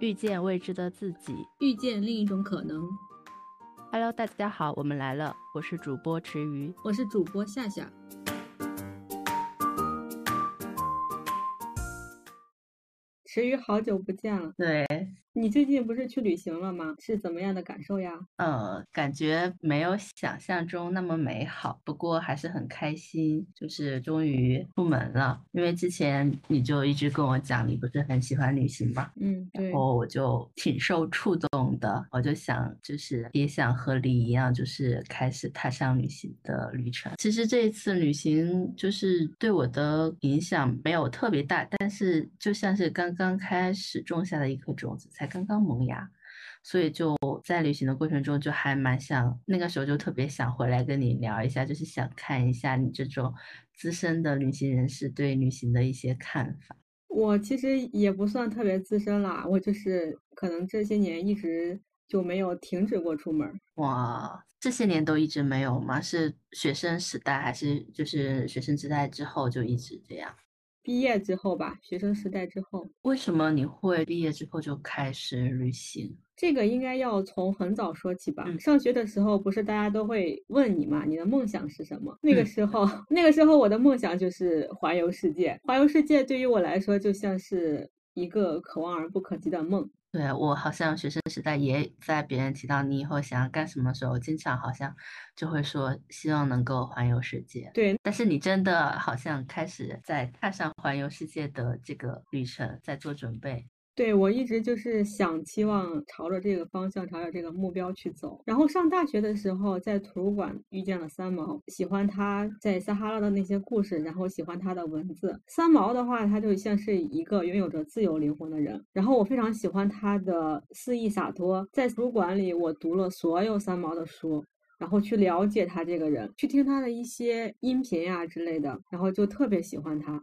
遇见未知的自己，遇见另一种可能。Hello，大家好，我们来了，我是主播池鱼，我是主播夏夏。池鱼，好久不见了。对。你最近不是去旅行了吗？是怎么样的感受呀？呃，感觉没有想象中那么美好，不过还是很开心，就是终于出门了。因为之前你就一直跟我讲，你不是很喜欢旅行嘛，嗯，然后我就挺受触动的，我就想，就是也想和你一样，就是开始踏上旅行的旅程。其实这一次旅行就是对我的影响没有特别大，但是就像是刚刚开始种下的一颗种子才。刚刚萌芽，所以就在旅行的过程中，就还蛮想那个时候就特别想回来跟你聊一下，就是想看一下你这种资深的旅行人士对旅行的一些看法。我其实也不算特别资深啦，我就是可能这些年一直就没有停止过出门。哇，这些年都一直没有吗？是学生时代还是就是学生时代之后就一直这样？毕业之后吧，学生时代之后，为什么你会毕业之后就开始旅行？这个应该要从很早说起吧。上学的时候，不是大家都会问你嘛，你的梦想是什么？那个时候，那个时候我的梦想就是环游世界。环游世界对于我来说，就像是一个可望而不可及的梦。对我好像学生时代也在别人提到你以后想要干什么时候，经常好像就会说希望能够环游世界。对，但是你真的好像开始在踏上环游世界的这个旅程在做准备。对我一直就是想期望朝着这个方向，朝着这个目标去走。然后上大学的时候，在图书馆遇见了三毛，喜欢他在撒哈拉的那些故事，然后喜欢他的文字。三毛的话，他就像是一个拥有着自由灵魂的人。然后我非常喜欢他的肆意洒脱。在图书馆里，我读了所有三毛的书，然后去了解他这个人，去听他的一些音频呀之类的，然后就特别喜欢他。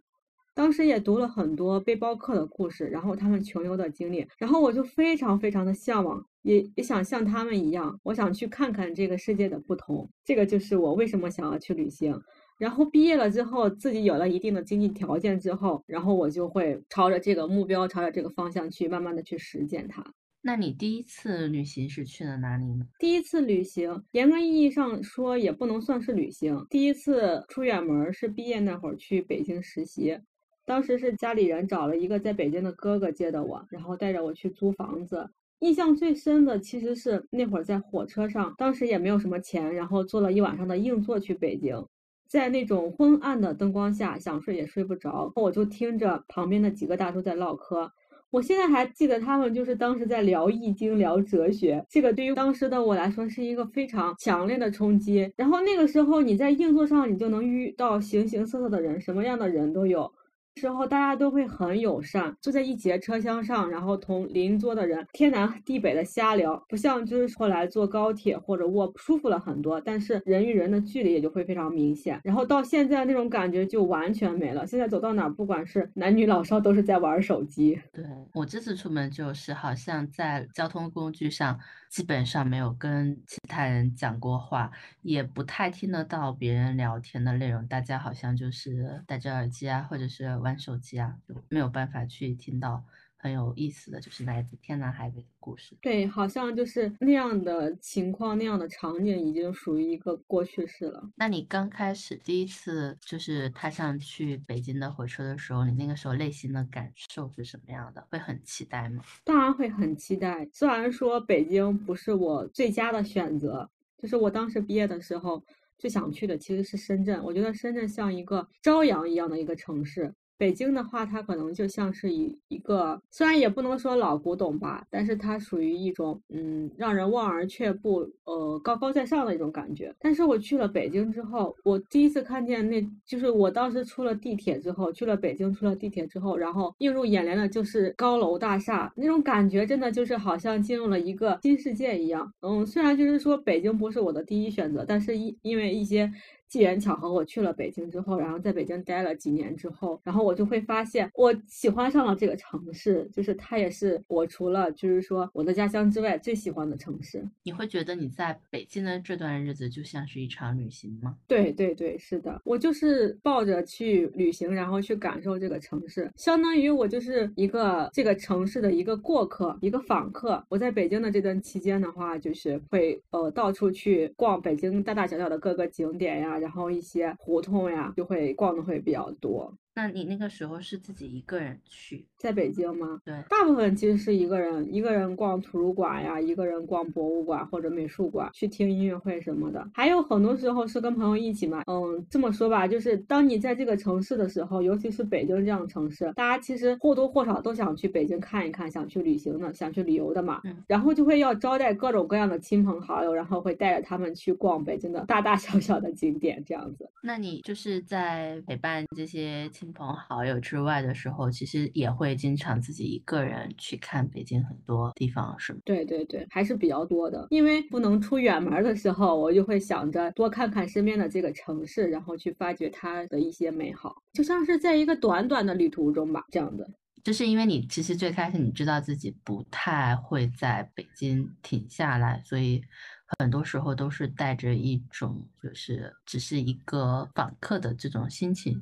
当时也读了很多背包客的故事，然后他们穷游的经历，然后我就非常非常的向往，也也想像他们一样，我想去看看这个世界的不同。这个就是我为什么想要去旅行。然后毕业了之后，自己有了一定的经济条件之后，然后我就会朝着这个目标，朝着这个方向去慢慢的去实践它。那你第一次旅行是去了哪里呢？第一次旅行，严格意义上说也不能算是旅行。第一次出远门是毕业那会儿去北京实习。当时是家里人找了一个在北京的哥哥接的我，然后带着我去租房子。印象最深的其实是那会儿在火车上，当时也没有什么钱，然后坐了一晚上的硬座去北京，在那种昏暗的灯光下，想睡也睡不着，我就听着旁边的几个大叔在唠嗑。我现在还记得他们就是当时在聊易经、聊哲学，这个对于当时的我来说是一个非常强烈的冲击。然后那个时候你在硬座上，你就能遇到形形色色的人，什么样的人都有。时候大家都会很友善，坐在一节车厢上，然后同邻桌的人天南地北的瞎聊，不像就是后来坐高铁或者卧舒服了很多，但是人与人的距离也就会非常明显。然后到现在那种感觉就完全没了。现在走到哪，不管是男女老少，都是在玩手机。对我这次出门就是好像在交通工具上基本上没有跟其他人讲过话，也不太听得到别人聊天的内容，大家好像就是戴着耳机啊，或者是。玩手机啊，就没有办法去听到很有意思的就是来自天南海北的故事。对，好像就是那样的情况，那样的场景已经属于一个过去式了。那你刚开始第一次就是踏上去北京的火车的时候，你那个时候内心的感受是什么样的？会很期待吗？当然会很期待。虽然说北京不是我最佳的选择，就是我当时毕业的时候最想去的其实是深圳。我觉得深圳像一个朝阳一样的一个城市。北京的话，它可能就像是一一个，虽然也不能说老古董吧，但是它属于一种，嗯，让人望而却步，呃，高高在上的一种感觉。但是我去了北京之后，我第一次看见，那就是我当时出了地铁之后，去了北京，出了地铁之后，然后映入眼帘的就是高楼大厦，那种感觉真的就是好像进入了一个新世界一样。嗯，虽然就是说北京不是我的第一选择，但是因因为一些机缘巧合，我去了北京之后，然后在北京待了几年之后，然后我就会发现我喜欢上了这个城市，就是它也是我除了就是说我的家乡之外最喜欢的城市。你会觉得你在北京的这段日子就像是一场旅行吗？对对对，是的，我就是抱着去旅行，然后去感受这个城市，相当于我就是一个这个城市的一个过客，一个访客。我在北京的这段期间的话，就是会呃到处去逛北京大大小小的各个景点呀，然后一些胡同呀，就会逛的会比较多。那你那个时候是自己一个人去？在北京吗？对，大部分其实是一个人，一个人逛图书馆呀，一个人逛博物馆或者美术馆，去听音乐会什么的。还有很多时候是跟朋友一起嘛。嗯，这么说吧，就是当你在这个城市的时候，尤其是北京这样的城市，大家其实或多或少都想去北京看一看，想去旅行的，想去旅游的嘛。嗯。然后就会要招待各种各样的亲朋好友，然后会带着他们去逛北京的大大小小的景点，这样子。那你就是在陪伴这些亲朋好友。之外的时候，其实也会经常自己一个人去看北京很多地方，是吗？对对对，还是比较多的。因为不能出远门的时候，我就会想着多看看身边的这个城市，然后去发掘它的一些美好，就像是在一个短短的旅途中吧，这样的。就是因为你其实最开始你知道自己不太会在北京停下来，所以很多时候都是带着一种就是只是一个访客的这种心情。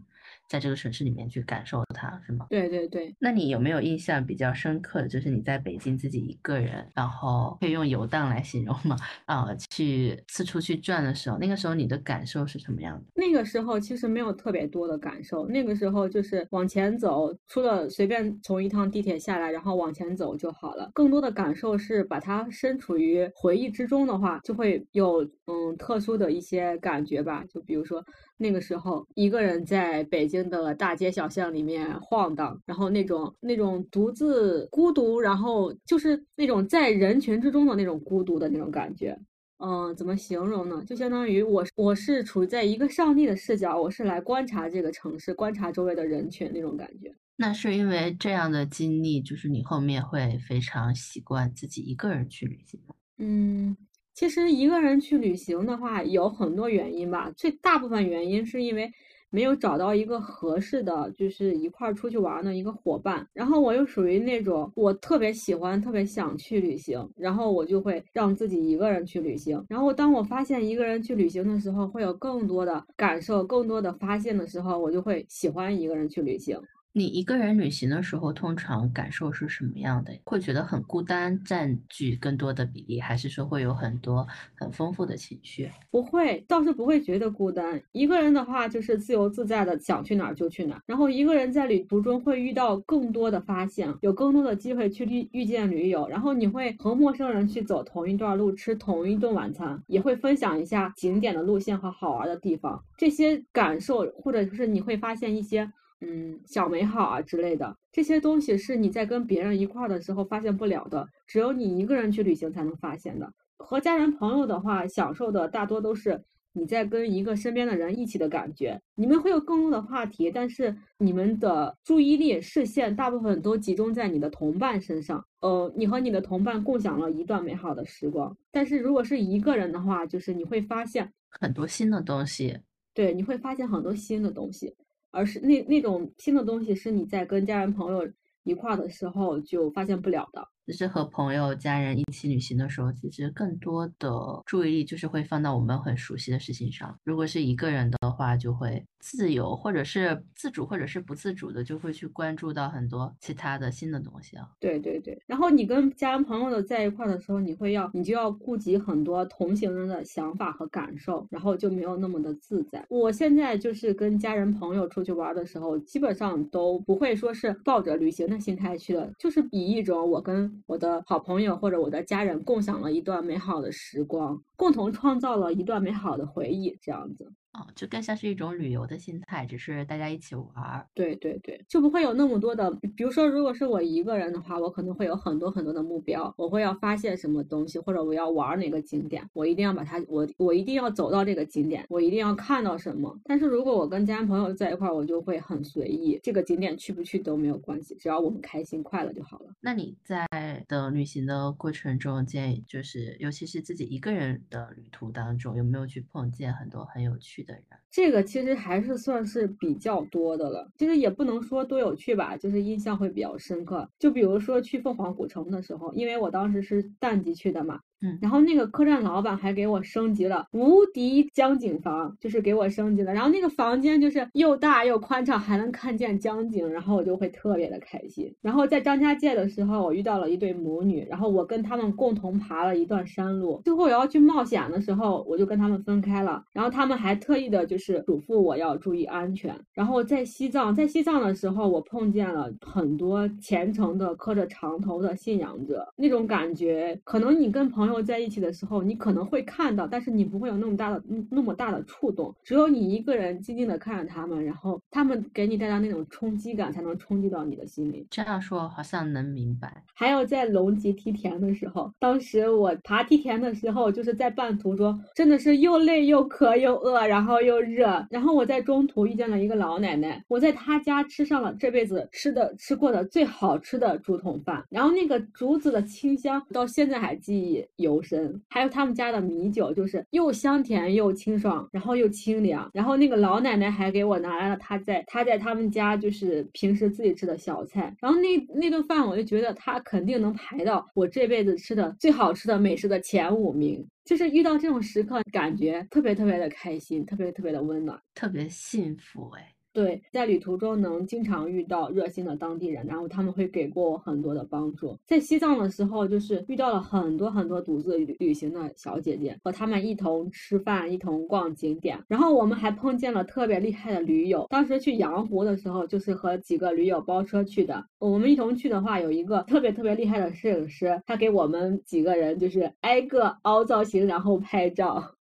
在这个城市里面去感受它，是吗？对对对。那你有没有印象比较深刻的就是你在北京自己一个人，然后可以用游荡来形容吗？啊，去四处去转的时候，那个时候你的感受是什么样的？那个时候其实没有特别多的感受，那个时候就是往前走，除了随便从一趟地铁下来，然后往前走就好了。更多的感受是把它身处于回忆之中的话，就会有嗯特殊的一些感觉吧。就比如说那个时候一个人在北京。的大街小巷里面晃荡，然后那种那种独自孤独，然后就是那种在人群之中的那种孤独的那种感觉。嗯，怎么形容呢？就相当于我我是处在一个上帝的视角，我是来观察这个城市，观察周围的人群那种感觉。那是因为这样的经历，就是你后面会非常习惯自己一个人去旅行吗？嗯。其实一个人去旅行的话，有很多原因吧。最大部分原因是因为没有找到一个合适的，就是一块儿出去玩的一个伙伴。然后我又属于那种我特别喜欢、特别想去旅行，然后我就会让自己一个人去旅行。然后当我发现一个人去旅行的时候，会有更多的感受、更多的发现的时候，我就会喜欢一个人去旅行。你一个人旅行的时候，通常感受是什么样的？会觉得很孤单，占据更多的比例，还是说会有很多很丰富的情绪？不会，倒是不会觉得孤单。一个人的话，就是自由自在的，想去哪儿就去哪儿。然后一个人在旅途中会遇到更多的发现，有更多的机会去遇遇见驴友。然后你会和陌生人去走同一段路，吃同一顿晚餐，也会分享一下景点的路线和好玩的地方。这些感受，或者就是你会发现一些。嗯，小美好啊之类的，这些东西是你在跟别人一块儿的时候发现不了的，只有你一个人去旅行才能发现的。和家人朋友的话，享受的大多都是你在跟一个身边的人一起的感觉。你们会有更多的话题，但是你们的注意力、视线大部分都集中在你的同伴身上。呃，你和你的同伴共享了一段美好的时光。但是如果是一个人的话，就是你会发现很多新的东西。对，你会发现很多新的东西。而是那那种新的东西，是你在跟家人朋友一块的时候就发现不了的。就是和朋友、家人一起旅行的时候，其实更多的注意力就是会放到我们很熟悉的事情上。如果是一个人的话，就会自由，或者是自主，或者是不自主的，就会去关注到很多其他的新的东西啊。对对对。然后你跟家人朋友的在一块的时候，你会要，你就要顾及很多同行人的想法和感受，然后就没有那么的自在。我现在就是跟家人朋友出去玩的时候，基本上都不会说是抱着旅行的心态去的，就是以一种我跟我的好朋友或者我的家人共享了一段美好的时光，共同创造了一段美好的回忆，这样子。哦，就更像是一种旅游的心态，只是大家一起玩儿。对对对，就不会有那么多的，比如说，如果是我一个人的话，我可能会有很多很多的目标，我会要发现什么东西，或者我要玩哪个景点，我一定要把它，我我一定要走到这个景点，我一定要看到什么。但是如果我跟家人朋友在一块儿，我就会很随意，这个景点去不去都没有关系，只要我们开心快乐就好了。那你在的旅行的过程中，建议就是，尤其是自己一个人的旅途当中，有没有去碰见很多很有趣？这个其实还是算是比较多的了，其实也不能说多有趣吧，就是印象会比较深刻。就比如说去凤凰古城的时候，因为我当时是淡季去的嘛。嗯，然后那个客栈老板还给我升级了无敌江景房，就是给我升级了。然后那个房间就是又大又宽敞，还能看见江景，然后我就会特别的开心。然后在张家界的时候，我遇到了一对母女，然后我跟他们共同爬了一段山路。最后我要去冒险的时候，我就跟他们分开了。然后他们还特意的就是嘱咐我要注意安全。然后在西藏，在西藏的时候，我碰见了很多虔诚的磕着长头的信仰者，那种感觉，可能你跟朋友。在一起的时候，你可能会看到，但是你不会有那么大的、那么大的触动。只有你一个人静静的看着他们，然后他们给你带来那种冲击感，才能冲击到你的心里。这样说好像能明白。还有在龙脊梯田的时候，当时我爬梯田的时候，就是在半途中，真的是又累又渴又饿，然后又热。然后我在中途遇见了一个老奶奶，我在她家吃上了这辈子吃的吃过的最好吃的竹筒饭，然后那个竹子的清香到现在还记忆犹深。还有他们家的米酒，就是又香甜又清爽，然后又清凉。然后那个老奶奶还给我拿来了她在她在他们家就是平时自己吃的小菜。然后那那顿饭，我就觉得她肯定能排到我这辈子吃的最好吃的美食的前五名。就是遇到这种时刻，感觉特别特别的开心，特别特别的温暖，特别幸福哎。对，在旅途中能经常遇到热心的当地人，然后他们会给过我很多的帮助。在西藏的时候，就是遇到了很多很多独自旅旅行的小姐姐，和他们一同吃饭，一同逛景点。然后我们还碰见了特别厉害的驴友。当时去羊湖的时候，就是和几个驴友包车去的。我们一同去的话，有一个特别特别厉害的摄影师，他给我们几个人就是挨个凹造型，然后拍照。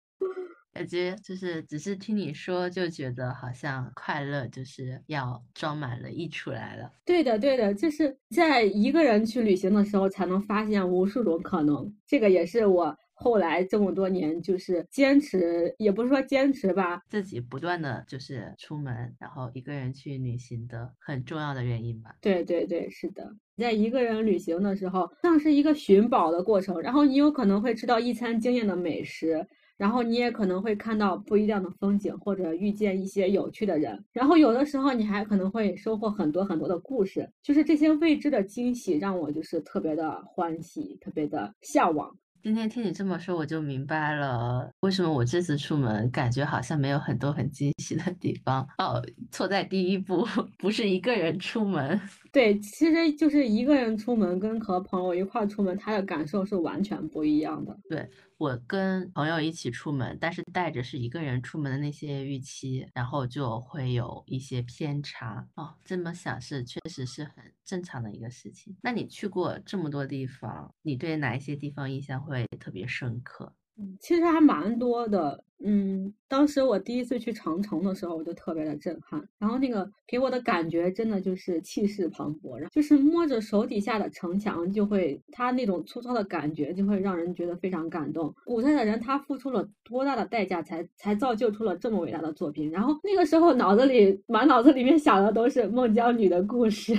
感觉就是只是听你说就觉得好像快乐就是要装满了溢出来了。对的，对的，就是在一个人去旅行的时候才能发现无数种可能。这个也是我后来这么多年就是坚持，也不是说坚持吧，自己不断的就是出门，然后一个人去旅行的很重要的原因吧。对对对，是的，在一个人旅行的时候，像是一个寻宝的过程，然后你有可能会吃到一餐惊艳的美食。然后你也可能会看到不一样的风景，或者遇见一些有趣的人。然后有的时候你还可能会收获很多很多的故事，就是这些未知的惊喜让我就是特别的欢喜，特别的向往。今天听你这么说，我就明白了为什么我这次出门感觉好像没有很多很惊喜的地方。哦，错在第一步，不是一个人出门。对，其实就是一个人出门跟和朋友一块出门，他的感受是完全不一样的。对。我跟朋友一起出门，但是带着是一个人出门的那些预期，然后就会有一些偏差哦。这么想是确实是很正常的一个事情。那你去过这么多地方，你对哪一些地方印象会特别深刻？其实还蛮多的，嗯，当时我第一次去长城的时候，我就特别的震撼。然后那个给我的感觉真的就是气势磅礴，然后就是摸着手底下的城墙，就会它那种粗糙的感觉，就会让人觉得非常感动。古代的人他付出了多大的代价，才才造就出了这么伟大的作品。然后那个时候脑子里满脑子里面想的都是孟姜女的故事。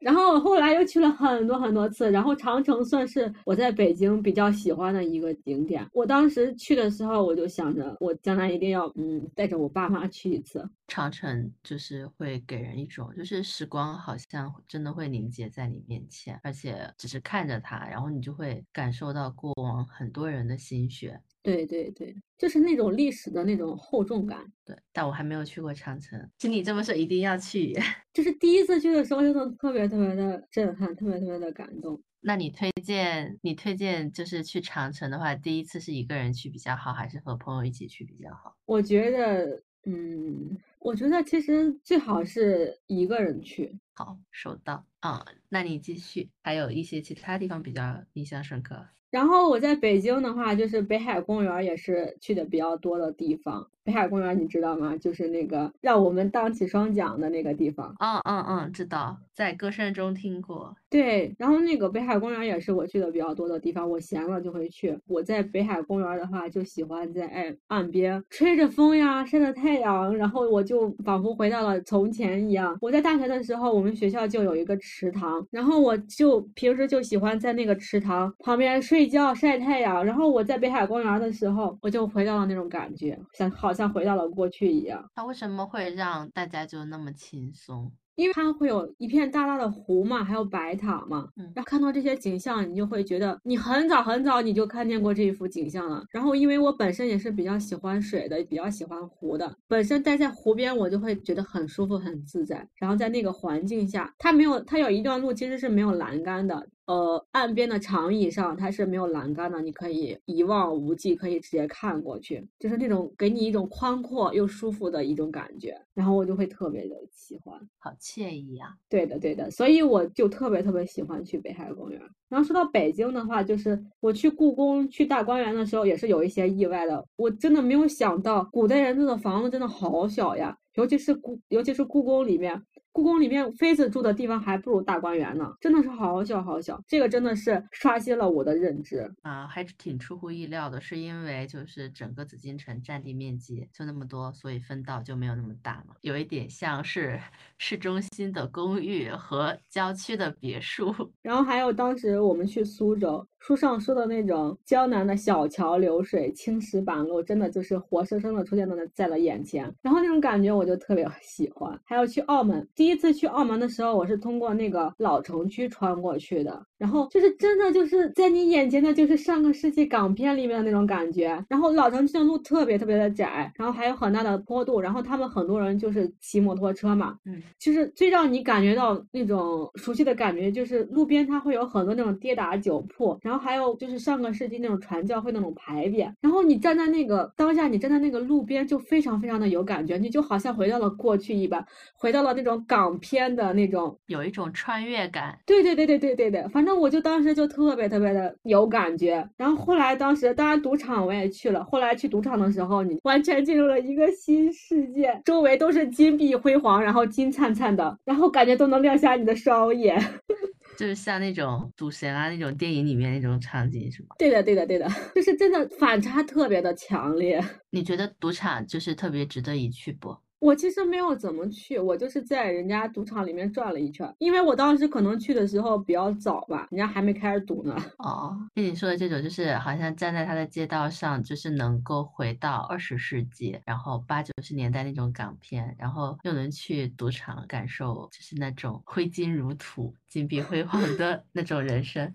然后后来又去了很多很多次，然后长城算是我在北京比较喜欢的一个景点。我当时去的时候，我就想着我将来一定要嗯带着我爸妈去一次。长城就是会给人一种，就是时光好像真的会凝结在你面前，而且只是看着它，然后你就会感受到过往很多人的心血。对对对，就是那种历史的那种厚重感。对，但我还没有去过长城，听你这么说，一定要去。就是第一次去的时候，就特别特别的震撼，特别特别的感动。那你推荐，你推荐就是去长城的话，第一次是一个人去比较好，还是和朋友一起去比较好？我觉得，嗯，我觉得其实最好是一个人去。好，收到。啊，那你继续，还有一些其他地方比较印象深刻。然后我在北京的话，就是北海公园也是去的比较多的地方。北海公园你知道吗？就是那个让我们荡起双桨的那个地方。嗯嗯嗯，知道，在歌声中听过。对，然后那个北海公园也是我去的比较多的地方。我闲了就会去。我在北海公园的话，就喜欢在岸岸边吹着风呀，晒着太阳，然后我就仿佛回到了从前一样。我在大学的时候，我们我们学校就有一个池塘，然后我就平时就喜欢在那个池塘旁边睡觉晒太阳。然后我在北海公园的时候，我就回到了那种感觉，像好像回到了过去一样。它为什么会让大家就那么轻松？因为它会有一片大大的湖嘛，还有白塔嘛，嗯然后看到这些景象，你就会觉得你很早很早你就看见过这一幅景象了。然后因为我本身也是比较喜欢水的，比较喜欢湖的，本身待在湖边我就会觉得很舒服、很自在。然后在那个环境下，它没有，它有一段路其实是没有栏杆的，呃，岸边的长椅上它是没有栏杆的，你可以一望无际，可以直接看过去，就是那种给你一种宽阔又舒服的一种感觉。然后我就会特别的喜欢。好惬意啊！对的，对的，所以我就特别特别喜欢去北海公园。然后说到北京的话，就是我去故宫、去大观园的时候，也是有一些意外的。我真的没有想到，古代人住的房子真的好小呀，尤其是故，尤其是故宫里面。故宫里面妃子住的地方还不如大观园呢，真的是好小好小。这个真的是刷新了我的认知。啊，还是挺出乎意料的，是因为就是整个紫禁城占地面积就那么多，所以分道就没有那么大嘛，有一点像是市中心的公寓和郊区的别墅。然后还有当时我们去苏州，书上说的那种江南的小桥流水、青石板路，真的就是活生生的出现在了在了眼前。然后那种感觉我就特别喜欢。还有去澳门，第一次去澳门的时候，我是通过那个老城区穿过去的，然后就是真的就是在你眼前的就是上个世纪港片里面的那种感觉。然后老城区的路特别特别的窄，然后还有很大的坡度，然后他们很多人就是骑摩托车嘛，嗯，就是最让你感觉到那种熟悉的感觉，就是路边它会有很多那种跌打酒铺，然后还有就是上个世纪那种传教会那种牌匾，然后你站在那个当下，你站在那个路边就非常非常的有感觉，你就好像回到了过去一般，回到了那种港片的那种，有一种穿越感。对对对对对对对，反正我就当时就特别特别的有感觉。然后后来当时当然赌场我也去了，后来去赌场的时候，你完全进入了一个新世界，周围都是金碧辉煌，然后金灿灿的，然后感觉都能亮瞎你的双眼。就是像那种赌神啊那种电影里面那种场景，是吗？对的，对的，对的，就是真的反差特别的强烈。你觉得赌场就是特别值得一去不？我其实没有怎么去，我就是在人家赌场里面转了一圈，因为我当时可能去的时候比较早吧，人家还没开始赌呢。哦，跟你说的这种就是好像站在他的街道上，就是能够回到二十世纪，然后八九十年代那种港片，然后又能去赌场感受就是那种挥金如土、金碧辉煌的那种人生。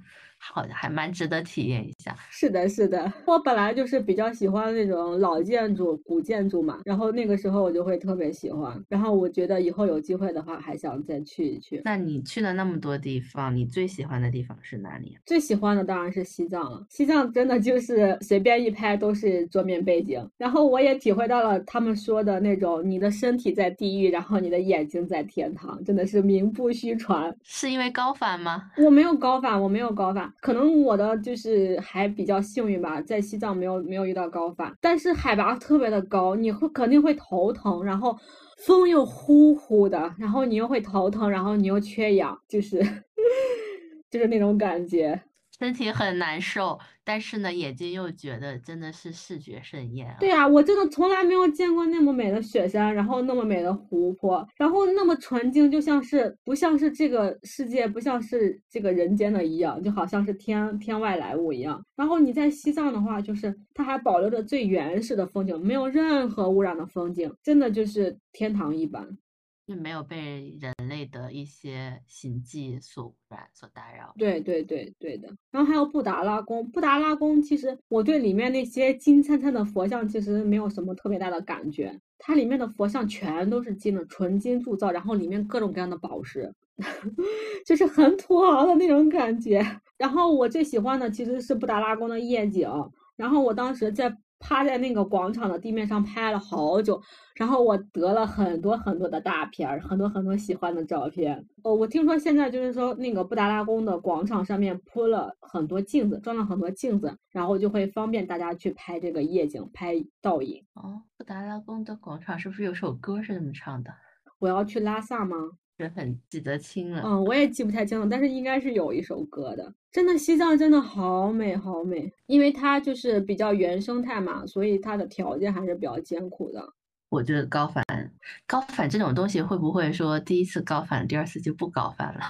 好，还蛮值得体验一下。是的，是的，我本来就是比较喜欢那种老建筑、古建筑嘛，然后那个时候我就会特别喜欢，然后我觉得以后有机会的话，还想再去一去。那你去了那么多地方，你最喜欢的地方是哪里？最喜欢的当然是西藏了，西藏真的就是随便一拍都是桌面背景，然后我也体会到了他们说的那种你的身体在地狱，然后你的眼睛在天堂，真的是名不虚传。是因为高反吗？我没有高反，我没有高反。可能我的就是还比较幸运吧，在西藏没有没有遇到高反，但是海拔特别的高，你会肯定会头疼，然后风又呼呼的，然后你又会头疼，然后你又缺氧，就是 就是那种感觉。身体很难受，但是呢，眼睛又觉得真的是视觉盛宴啊。对啊，我真的从来没有见过那么美的雪山，然后那么美的湖泊，然后那么纯净，就像是不像是这个世界，不像是这个人间的一样，就好像是天天外来物一样。然后你在西藏的话，就是它还保留着最原始的风景，没有任何污染的风景，真的就是天堂一般。就没有被人类的一些行迹所污染、所打扰。对对对对的。然后还有布达拉宫，布达拉宫其实我对里面那些金灿灿的佛像其实没有什么特别大的感觉，它里面的佛像全都是金的，纯金铸造，然后里面各种各样的宝石，就是很土豪的那种感觉。然后我最喜欢的其实是布达拉宫的夜景，然后我当时在。趴在那个广场的地面上拍了好久，然后我得了很多很多的大片儿，很多很多喜欢的照片。哦，我听说现在就是说那个布达拉宫的广场上面铺了很多镜子，装了很多镜子，然后就会方便大家去拍这个夜景、拍倒影。哦，布达拉宫的广场是不是有首歌是这么唱的？我要去拉萨吗？是很记得清了。嗯，我也记不太清了，但是应该是有一首歌的。真的，西藏真的好美好美，因为它就是比较原生态嘛，所以它的条件还是比较艰苦的。我觉得高反，高反这种东西会不会说第一次高反，第二次就不高反了？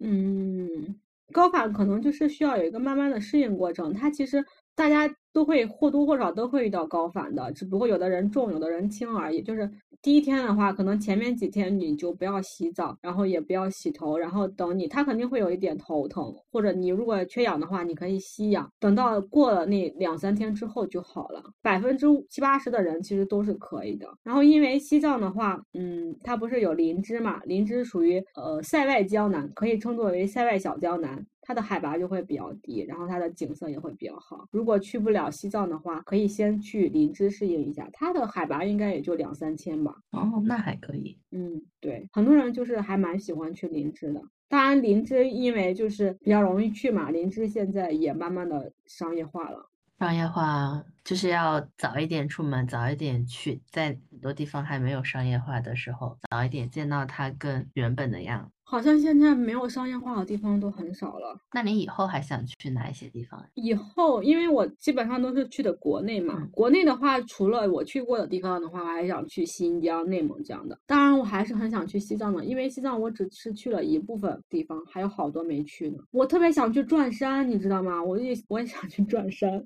嗯，高反可能就是需要有一个慢慢的适应过程。它其实大家都会或多或少都会遇到高反的，只不过有的人重，有的人轻而已。就是第一天的话，可能前面几天你就不要洗澡，然后也不要洗头，然后等你，他肯定会有一点头疼，或者你如果缺氧的话，你可以吸氧。等到过了那两三天之后就好了，百分之七八十的人其实都是可以的。然后因为西藏的话，嗯，它不是有林芝嘛？林芝属于呃塞外江南，可以称作为塞外小江南。它的海拔就会比较低，然后它的景色也会比较好。如果去不了西藏的话，可以先去林芝适应一下，它的海拔应该也就两三千吧。哦，那还可以。嗯，对，很多人就是还蛮喜欢去林芝的。当然，林芝因为就是比较容易去嘛，林芝现在也慢慢的商业化了。商业化就是要早一点出门，早一点去，在很多地方还没有商业化的时候，早一点见到它更原本的样。好像现在没有商业化的地方都很少了。那你以后还想去哪一些地方？以后，因为我基本上都是去的国内嘛。国内的话，除了我去过的地方的话，我还想去新疆、内蒙这样的。当然，我还是很想去西藏的，因为西藏我只是去了一部分地方，还有好多没去呢。我特别想去转山，你知道吗？我也我也想去转山。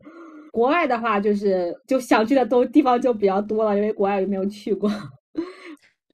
国外的话，就是就想去的都地方就比较多了，因为国外没有去过。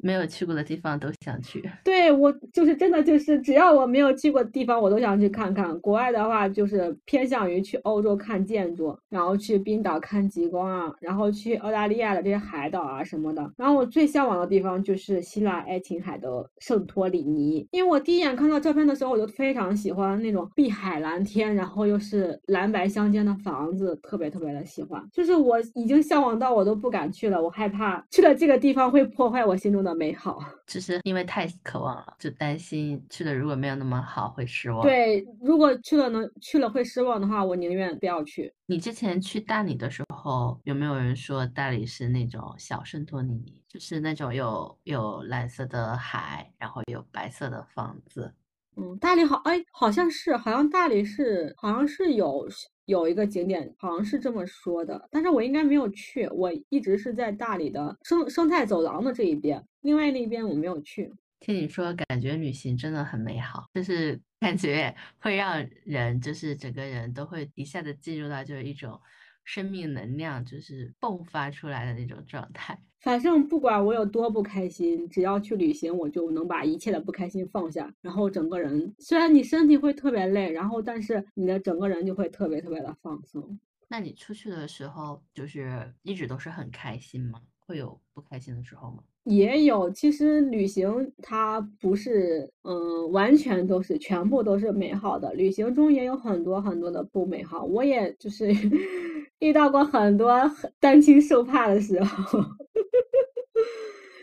没有去过的地方都想去，对我就是真的就是只要我没有去过的地方，我都想去看看。国外的话就是偏向于去欧洲看建筑，然后去冰岛看极光啊，然后去澳大利亚的这些海岛啊什么的。然后我最向往的地方就是希腊爱琴海的圣托里尼，因为我第一眼看到照片的时候，我就非常喜欢那种碧海蓝天，然后又是蓝白相间的房子，特别特别的喜欢。就是我已经向往到我都不敢去了，我害怕去了这个地方会破坏我心中的。美好，只是因为太渴望了，就担心去的如果没有那么好会失望。对，如果去了能去了会失望的话，我宁愿不要去。你之前去大理的时候，有没有人说大理是那种小圣托里尼，就是那种有有蓝色的海，然后有白色的房子？嗯，大理好，哎，好像是，好像大理是，好像是有。有一个景点好像是这么说的，但是我应该没有去，我一直是在大理的生生态走廊的这一边，另外那边我没有去。听你说，感觉旅行真的很美好，就是感觉会让人就是整个人都会一下子进入到就是一种生命能量就是迸发出来的那种状态。反正不管我有多不开心，只要去旅行，我就能把一切的不开心放下，然后整个人虽然你身体会特别累，然后但是你的整个人就会特别特别的放松。那你出去的时候就是一直都是很开心吗？会有不开心的时候吗？也有，其实旅行它不是嗯完全都是全部都是美好的，旅行中也有很多很多的不美好。我也就是 遇到过很多担惊受怕的时候。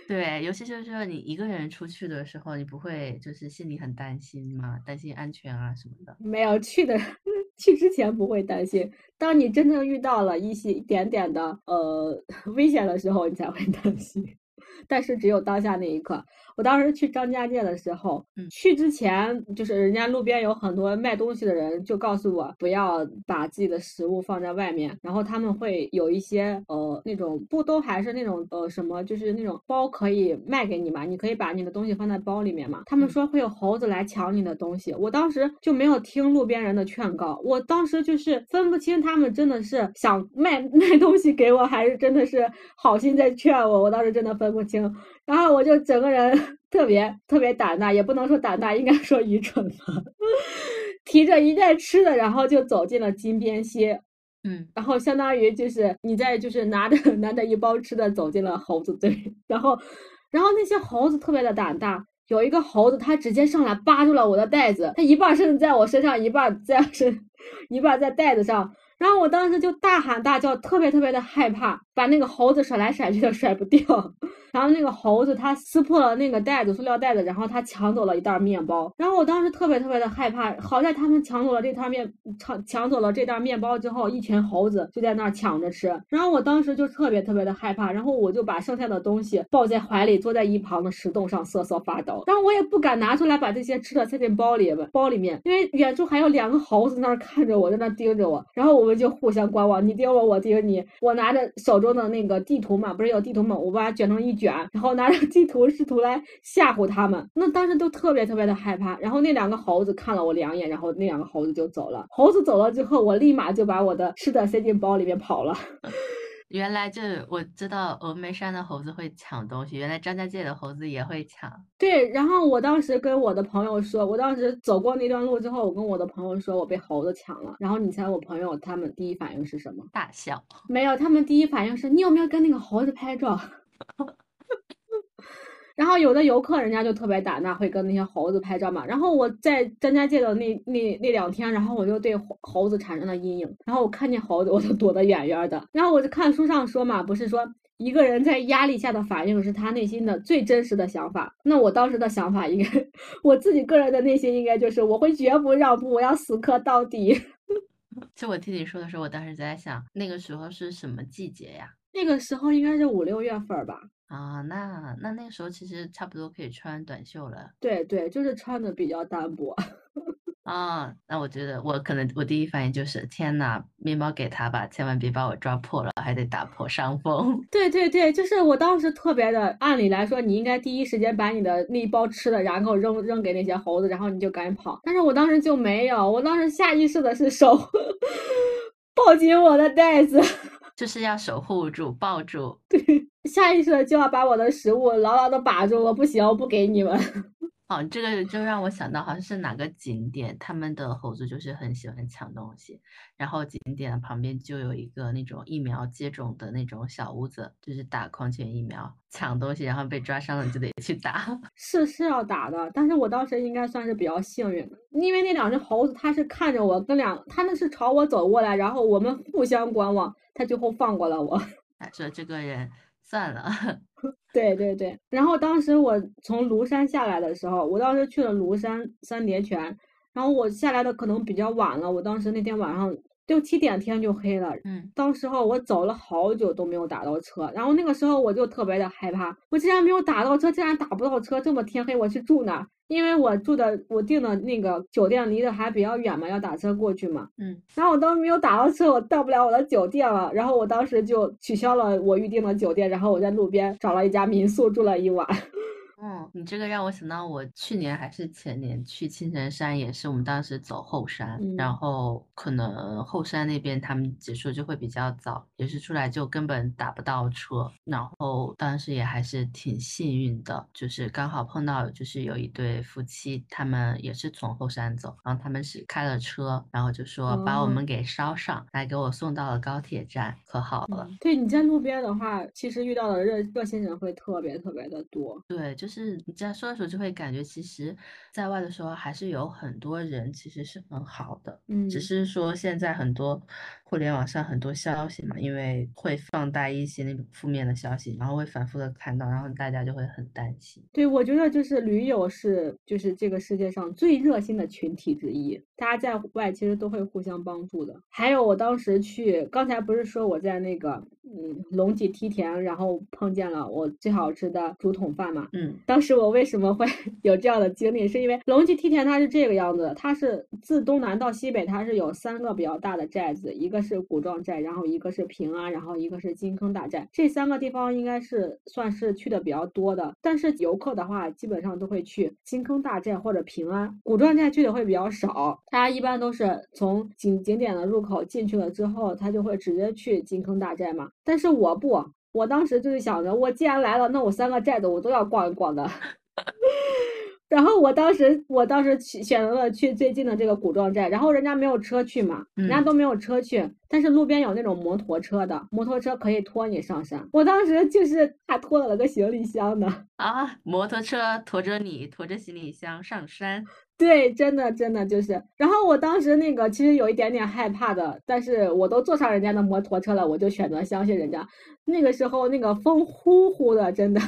对，尤其就是说你一个人出去的时候，你不会就是心里很担心吗？担心安全啊什么的。没有去的，去之前不会担心，当你真正遇到了一些一点点的呃危险的时候，你才会担心。但是只有当下那一刻。我当时去张家界的时候，去之前就是人家路边有很多卖东西的人，就告诉我不要把自己的食物放在外面。然后他们会有一些呃那种不都还是那种呃什么，就是那种包可以卖给你嘛，你可以把你的东西放在包里面嘛。他们说会有猴子来抢你的东西，我当时就没有听路边人的劝告，我当时就是分不清他们真的是想卖 卖东西给我，还是真的是好心在劝我，我当时真的分不清。然后我就整个人特别特别胆大，也不能说胆大，应该说愚蠢吧。提着一袋吃的，然后就走进了金边溪，嗯，然后相当于就是你在就是拿着 拿着一包吃的走进了猴子堆，然后然后那些猴子特别的胆大，有一个猴子它直接上来扒住了我的袋子，它一半身子在我身上，一半在身，一半在袋子上。然后我当时就大喊大叫，特别特别的害怕，把那个猴子甩来甩去的甩不掉。然后那个猴子它撕破了那个袋子，塑料袋子，然后它抢走了一袋面包。然后我当时特别特别的害怕，好在他们抢走了这袋面，抢抢走了这袋面包之后，一群猴子就在那儿抢着吃。然后我当时就特别特别的害怕，然后我就把剩下的东西抱在怀里，坐在一旁的石洞上瑟瑟发抖。然后我也不敢拿出来把这些吃的塞进包里，包里面，因为远处还有两个猴子在那儿看着我，在那盯着我。然后我。们就互相观望，你盯我，我盯你。我拿着手中的那个地图嘛，不是有地图嘛，我把它卷成一卷，然后拿着地图试图来吓唬他们。那当时都特别特别的害怕。然后那两个猴子看了我两眼，然后那两个猴子就走了。猴子走了之后，我立马就把我的吃的塞进包里面跑了。原来就我知道峨眉山的猴子会抢东西，原来张家界的猴子也会抢。对，然后我当时跟我的朋友说，我当时走过那段路之后，我跟我的朋友说我被猴子抢了。然后你猜我朋友他们第一反应是什么？大笑。没有，他们第一反应是你有没有跟那个猴子拍照？然后有的游客人家就特别胆大，会跟那些猴子拍照嘛。然后我在张家界的那那那两天，然后我就对猴子产生了阴影。然后我看见猴子，我就躲得远远的。然后我就看书上说嘛，不是说一个人在压力下的反应是他内心的最真实的想法。那我当时的想法应该，我自己个人的内心应该就是我会绝不让步，我要死磕到底。就我听你说的时候，我当时在想，那个时候是什么季节呀？那个时候应该是五六月份吧。啊，那那那个时候其实差不多可以穿短袖了。对对，就是穿的比较单薄。啊，那我觉得我可能我第一反应就是天呐，面包给他吧，千万别把我抓破了，还得打破伤风。对对对，就是我当时特别的，按理来说你应该第一时间把你的那一包吃的，然后扔扔给那些猴子，然后你就赶紧跑。但是我当时就没有，我当时下意识的是手 抱紧我的袋子。就是要守护住，抱住，对，下意识的就要把我的食物牢牢的把住，我不行，我不给你们。哦，这个就让我想到好像是哪个景点，他们的猴子就是很喜欢抢东西，然后景点的旁边就有一个那种疫苗接种的那种小屋子，就是打狂犬疫苗，抢东西，然后被抓伤了就得去打。是是要打的，但是我当时应该算是比较幸运的，因为那两只猴子它是看着我跟两，它那是朝我走过来，然后我们互相观望，它最后放过了我。他说这个人算了。对对对，然后当时我从庐山下来的时候，我当时去了庐山三叠泉，然后我下来的可能比较晚了，我当时那天晚上。六七点天就黑了，嗯，当时候我走了好久都没有打到车，然后那个时候我就特别的害怕，我竟然没有打到车，竟然打不到车，这么天黑我去住哪？因为我住的我订的那个酒店离得还比较远嘛，要打车过去嘛，嗯，然后我当时没有打到车，我到不了我的酒店了，然后我当时就取消了我预定的酒店，然后我在路边找了一家民宿住了一晚。嗯，你这个让我想到我去年还是前年去青城山，也是我们当时走后山，然后可能后山那边他们结束就会比较早，也是出来就根本打不到车，然后当时也还是挺幸运的，就是刚好碰到就是有一对夫妻，他们也是从后山走，然后他们是开了车，然后就说把我们给捎上来，给我送到了高铁站，可好了。对，你在路边的话，其实遇到的热热心人会特别特别的多。对，就是。是你这样说的时候，就会感觉其实在外的时候还是有很多人其实是很好的，嗯，只是说现在很多互联网上很多消息嘛，因为会放大一些那种负面的消息，然后会反复的看到，然后大家就会很担心。对，我觉得就是驴友是就是这个世界上最热心的群体之一，大家在外其实都会互相帮助的。还有我当时去，刚才不是说我在那个嗯龙脊梯田，然后碰见了我最好吃的竹筒饭嘛，嗯。当时我为什么会 有这样的经历？是因为龙脊梯田它是这个样子，它是自东南到西北，它是有三个比较大的寨子，一个是古壮寨，然后一个是平安，然后一个是金坑大寨。这三个地方应该是算是去的比较多的，但是游客的话，基本上都会去金坑大寨或者平安，古壮寨去的会比较少。大家一般都是从景景点的入口进去了之后，他就会直接去金坑大寨嘛。但是我不。我当时就是想着，我既然来了，那我三个寨子我都要逛一逛的。然后我当时，我当时去选择了去最近的这个古壮寨，然后人家没有车去嘛，人家都没有车去，但是路边有那种摩托车的，摩托车可以拖你上山。我当时就是还拖了个行李箱呢。啊，摩托车驮着你，驮着行李箱上山。对，真的真的就是，然后我当时那个其实有一点点害怕的，但是我都坐上人家的摩托车了，我就选择相信人家。那个时候那个风呼呼的，真的。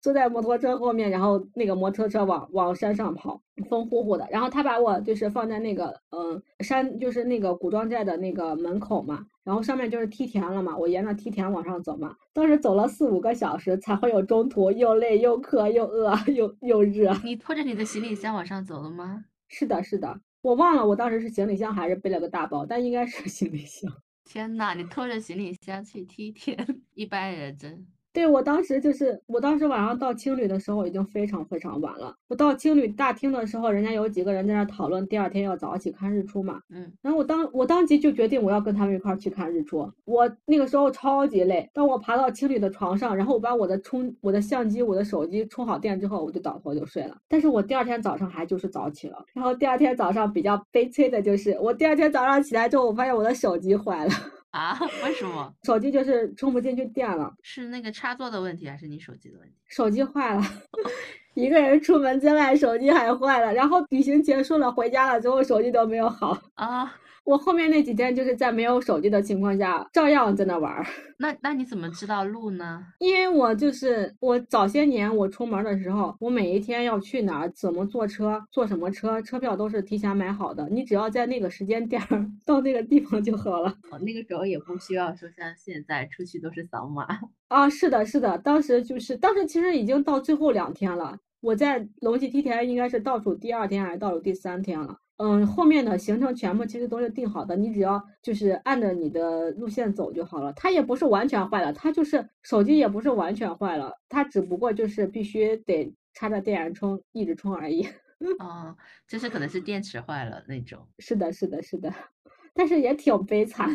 坐在摩托车后面，然后那个摩托车往往山上跑，风呼呼的。然后他把我就是放在那个嗯山，就是那个古庄寨的那个门口嘛，然后上面就是梯田了嘛。我沿着梯田往上走嘛，当时走了四五个小时，才会有中途又累又渴又饿又又热。你拖着你的行李箱往上走了吗？是的，是的。我忘了我当时是行李箱还是背了个大包，但应该是行李箱。天呐，你拖着行李箱去梯田，一般人真。对我当时就是，我当时晚上到青旅的时候已经非常非常晚了。我到青旅大厅的时候，人家有几个人在那讨论第二天要早起看日出嘛。嗯，然后我当我当即就决定我要跟他们一块去看日出。我那个时候超级累，当我爬到青旅的床上，然后我把我的充我的相机、我的手机充好电之后，我就倒头就睡了。但是我第二天早上还就是早起了。然后第二天早上比较悲催的就是，我第二天早上起来之后，我发现我的手机坏了。啊？为什么？手机就是充不进去电了。是那个插座的问题，还是你手机的问题？手机坏了，一个人出门在外，手机还坏了。然后旅行结束了，回家了之后，手机都没有好啊。我后面那几天就是在没有手机的情况下，照样在那玩儿。那那你怎么知道路呢？因为我就是我早些年我出门的时候，我每一天要去哪儿，怎么坐车，坐什么车，车票都是提前买好的。你只要在那个时间点儿 到那个地方就好了。哦，那个时候也不需要说像现在出去都是扫码。啊，是的，是的，当时就是当时其实已经到最后两天了。我在龙脊梯田应该是倒数第二天还是倒数第三天了。嗯，后面的行程全部其实都是定好的，你只要就是按着你的路线走就好了。它也不是完全坏了，它就是手机也不是完全坏了，它只不过就是必须得插着电源充，一直充而已。哦，就是可能是电池坏了那种。是的，是的，是的，但是也挺悲惨的。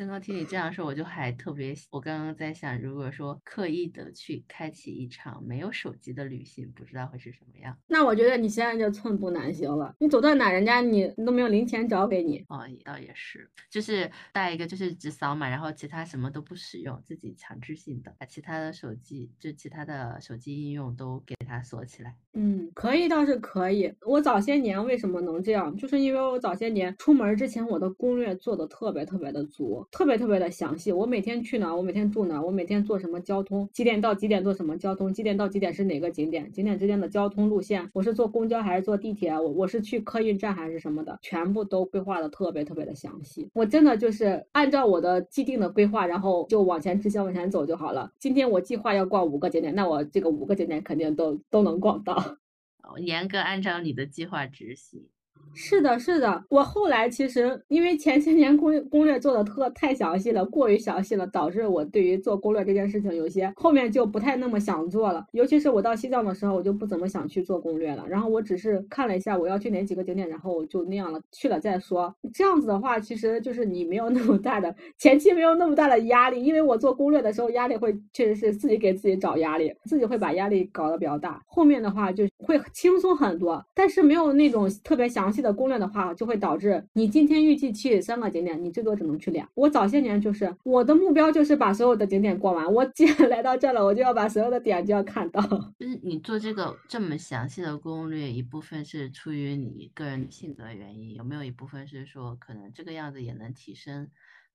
刚刚听你这样说，我就还特别，我刚刚在想，如果说刻意的去开启一场没有手机的旅行，不知道会是什么样。那我觉得你现在就寸步难行了，你走到哪，人家你你都没有零钱找给你。哦，倒也是，就是带一个，就是只扫码，然后其他什么都不使用，自己强制性的把其他的手机，就其他的手机应用都给它锁起来。嗯，可以倒是可以。我早些年为什么能这样，就是因为我早些年出门之前，我的攻略做的特别特别的足。特别特别的详细，我每天去哪，我每天住哪，我每天坐什么交通，几点到几点坐什么交通，几点到几点是哪个景点，景点之间的交通路线，我是坐公交还是坐地铁，我我是去客运站还是什么的，全部都规划的特别特别的详细。我真的就是按照我的既定的规划，然后就往前直线往前走就好了。今天我计划要逛五个景点，那我这个五个景点肯定都都能逛到，严格按照你的计划执行。是的，是的，我后来其实因为前些年攻攻略做的特太详细了，过于详细了，导致我对于做攻略这件事情有些后面就不太那么想做了。尤其是我到西藏的时候，我就不怎么想去做攻略了。然后我只是看了一下我要去哪几个景点，然后就那样了，去了再说。这样子的话，其实就是你没有那么大的前期没有那么大的压力，因为我做攻略的时候压力会确实是自己给自己找压力，自己会把压力搞得比较大。后面的话就会轻松很多，但是没有那种特别详细。的攻略的话，就会导致你今天预计去三个景点，你最多只能去俩。我早些年就是我的目标就是把所有的景点逛完。我既然来到这了，我就要把所有的点就要看到。就是你做这个这么详细的攻略，一部分是出于你个人性格原因，有没有一部分是说可能这个样子也能提升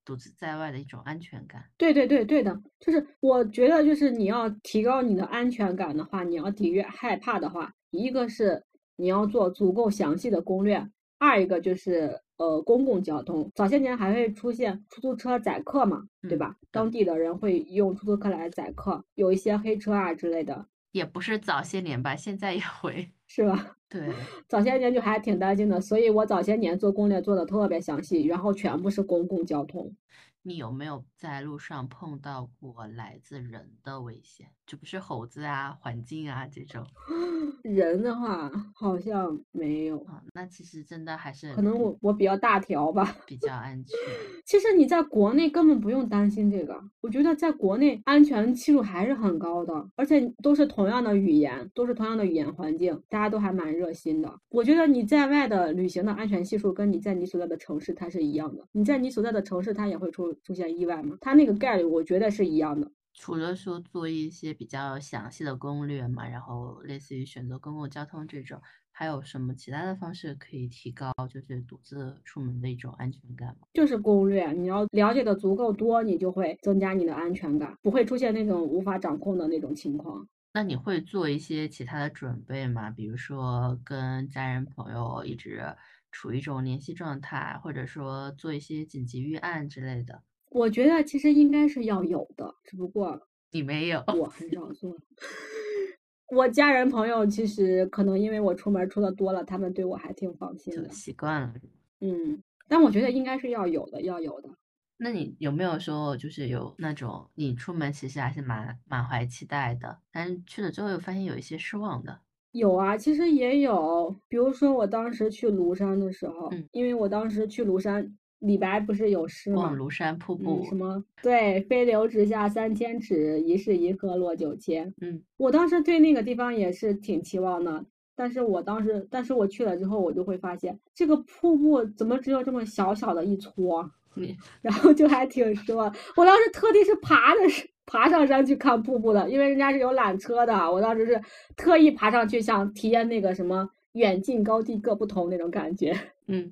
独自在外的一种安全感？对对对对的，就是我觉得就是你要提高你的安全感的话，你要抵御害怕的话，一个是。你要做足够详细的攻略。二一个就是呃公共交通，早些年还会出现出租车载客嘛，对吧？当地的人会用出租车来载客，有一些黑车啊之类的。也不是早些年吧，现在也会，是吧？对，早些年就还挺担心的，所以我早些年做攻略做的特别详细，然后全部是公共交通。你有没有在路上碰到过来自人的危险？就不是猴子啊、环境啊这种。人的话好像没有啊。那其实真的还是可能我我比较大条吧，比较安全。其实你在国内根本不用担心这个，我觉得在国内安全系数还是很高的，而且都是同样的语言，都是同样的语言环境，大家都还蛮热心的。我觉得你在外的旅行的安全系数跟你在你所在的城市它是一样的，你在你所在的城市它也会出。出现意外吗？它那个概率我觉得是一样的。除了说做一些比较详细的攻略嘛，然后类似于选择公共交通这种，还有什么其他的方式可以提高就是独自出门的一种安全感吗？就是攻略，你要了解的足够多，你就会增加你的安全感，不会出现那种无法掌控的那种情况。那你会做一些其他的准备吗？比如说跟家人朋友一直处于一种联系状态，或者说做一些紧急预案之类的。我觉得其实应该是要有的，只不过你没有，我很少做。我家人朋友其实可能因为我出门出的多了，他们对我还挺放心的。习惯了。嗯，但我觉得应该是要有的，要有的。那你有没有说，就是有那种你出门其实还是蛮满怀期待的，但是去了之后又发现有一些失望的？有啊，其实也有，比如说我当时去庐山的时候，嗯，因为我当时去庐山。李白不是有诗吗？望庐山瀑布，什么？对，飞流直下三千尺，疑是银河落九天。嗯，我当时对那个地方也是挺期望的，但是我当时，但是我去了之后，我就会发现这个瀑布怎么只有这么小小的一撮，然后就还挺失望。我当时特地是爬着爬上山去看瀑布的，因为人家是有缆车的，我当时是特意爬上去想体验那个什么远近高低各不同那种感觉。嗯。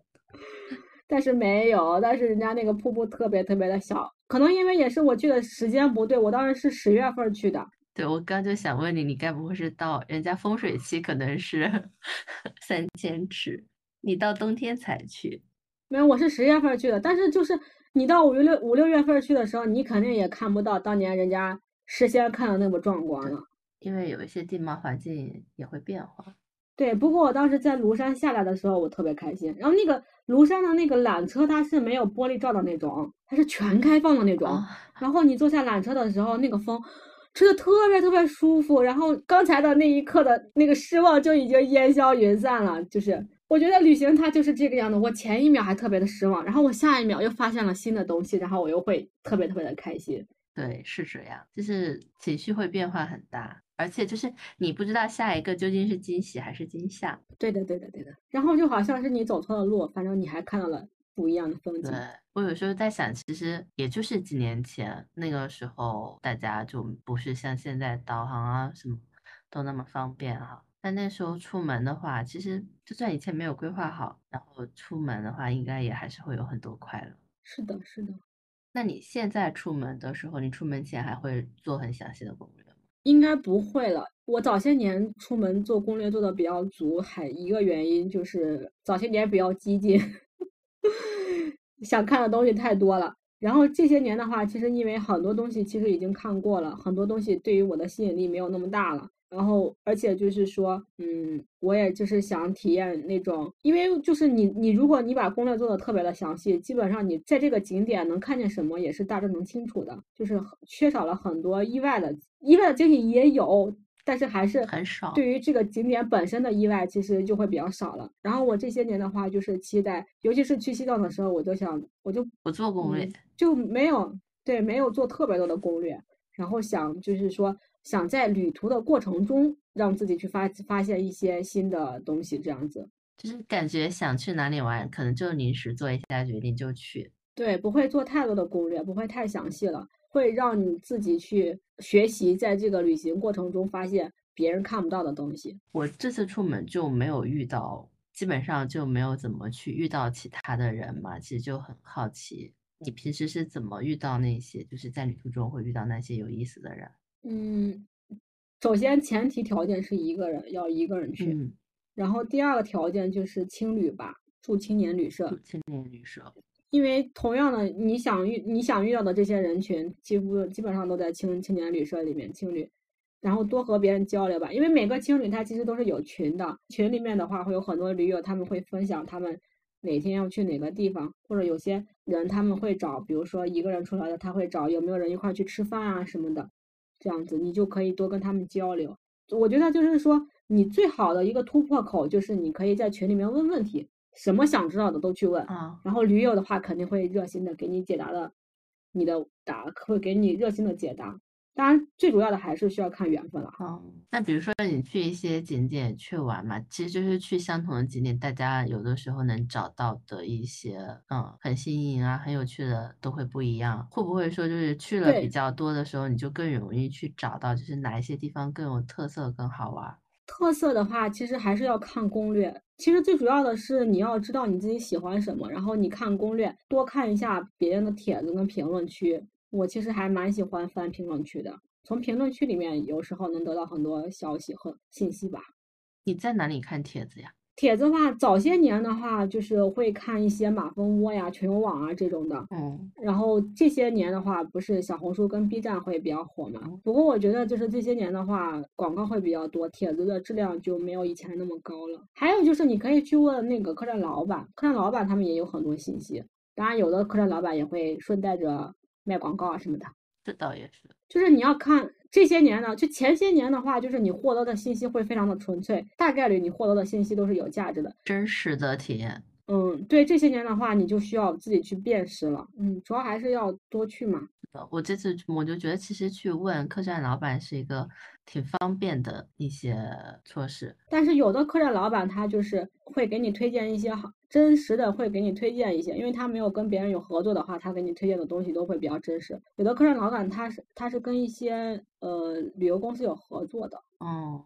但是没有，但是人家那个瀑布特别特别的小，可能因为也是我去的时间不对，我当时是十月份去的。对，我刚就想问你，你该不会是到人家风水期可能是 三千尺，你到冬天才去？没有，我是十月份去的。但是就是你到五六五六月份去的时候，你肯定也看不到当年人家事先看的那么壮观了，因为有一些地貌环境也会变化。对，不过我当时在庐山下来的时候，我特别开心。然后那个庐山的那个缆车，它是没有玻璃罩的那种，它是全开放的那种。然后你坐下缆车的时候，那个风吹的特别特别舒服。然后刚才的那一刻的那个失望就已经烟消云散了。就是我觉得旅行它就是这个样子，我前一秒还特别的失望，然后我下一秒又发现了新的东西，然后我又会特别特别的开心。对，是这样，就是情绪会变化很大。而且就是你不知道下一个究竟是惊喜还是惊吓。对的，对的，对的。然后就好像是你走错了路，反正你还看到了不一样的风景。对我有时候在想，其实也就是几年前那个时候，大家就不是像现在导航啊什么都那么方便哈。但那时候出门的话，其实就算以前没有规划好，然后出门的话，应该也还是会有很多快乐。是的，是的。那你现在出门的时候，你出门前还会做很详细的攻略吗？应该不会了。我早些年出门做攻略做的比较足，还一个原因就是早些年比较激进，想看的东西太多了。然后这些年的话，其实因为很多东西其实已经看过了，很多东西对于我的吸引力没有那么大了。然后，而且就是说，嗯，我也就是想体验那种，因为就是你，你如果你把攻略做的特别的详细，基本上你在这个景点能看见什么也是大致能清楚的，就是缺少了很多意外的，意外的惊喜也有，但是还是很少。对于这个景点本身的意外，其实就会比较少了。然后我这些年的话，就是期待，尤其是去西藏的时候，我就想，我就不做攻略，就没有对，没有做特别多的攻略，然后想就是说。想在旅途的过程中，让自己去发发现一些新的东西，这样子，就是感觉想去哪里玩，可能就临时做一下决定就去。对，不会做太多的攻略，不会太详细了，会让你自己去学习，在这个旅行过程中发现别人看不到的东西。我这次出门就没有遇到，基本上就没有怎么去遇到其他的人嘛，其实就很好奇，你平时是怎么遇到那些，就是在旅途中会遇到那些有意思的人？嗯，首先前提条件是一个人要一个人去，然后第二个条件就是青旅吧，住青年旅社。青年旅社，因为同样的，你想遇你想遇到的这些人群，几乎基本上都在青青年旅社里面青旅，然后多和别人交流吧。因为每个青旅它其实都是有群的，群里面的话会有很多驴友，他们会分享他们哪天要去哪个地方，或者有些人他们会找，比如说一个人出来的，他会找有没有人一块去吃饭啊什么的。这样子，你就可以多跟他们交流。我觉得就是说，你最好的一个突破口就是你可以在群里面问问题，什么想知道的都去问啊。然后驴友的话肯定会热心的给你解答的，你的答会给你热心的解答。当然，最主要的还是需要看缘分了。哦，那比如说你去一些景点去玩嘛，其实就是去相同的景点，大家有的时候能找到的一些，嗯，很新颖啊、很有趣的都会不一样。会不会说就是去了比较多的时候，你就更容易去找到，就是哪一些地方更有特色、更好玩？特色的话，其实还是要看攻略。其实最主要的是你要知道你自己喜欢什么，然后你看攻略，多看一下别人的帖子跟评论区。我其实还蛮喜欢翻评论区的，从评论区里面有时候能得到很多消息和信息吧。你在哪里看帖子呀？帖子的话，早些年的话，就是会看一些马蜂窝呀、全友网啊这种的。嗯，然后这些年的话，不是小红书跟 B 站会比较火嘛？不过我觉得就是这些年的话，广告会比较多，帖子的质量就没有以前那么高了。还有就是你可以去问那个客栈老板，客栈老板他们也有很多信息。当然，有的客栈老板也会顺带着卖广告啊什么的。这倒也是。就是你要看这些年呢，就前些年的话，就是你获得的信息会非常的纯粹，大概率你获得的信息都是有价值的、真实的体验。嗯，对，这些年的话，你就需要自己去辨识了。嗯，主要还是要多去嘛。我这次我就觉得，其实去问客栈老板是一个挺方便的一些措施。但是有的客栈老板他就是会给你推荐一些好。真实的会给你推荐一些，因为他没有跟别人有合作的话，他给你推荐的东西都会比较真实。有的客栈老板他是他是跟一些呃旅游公司有合作的，哦，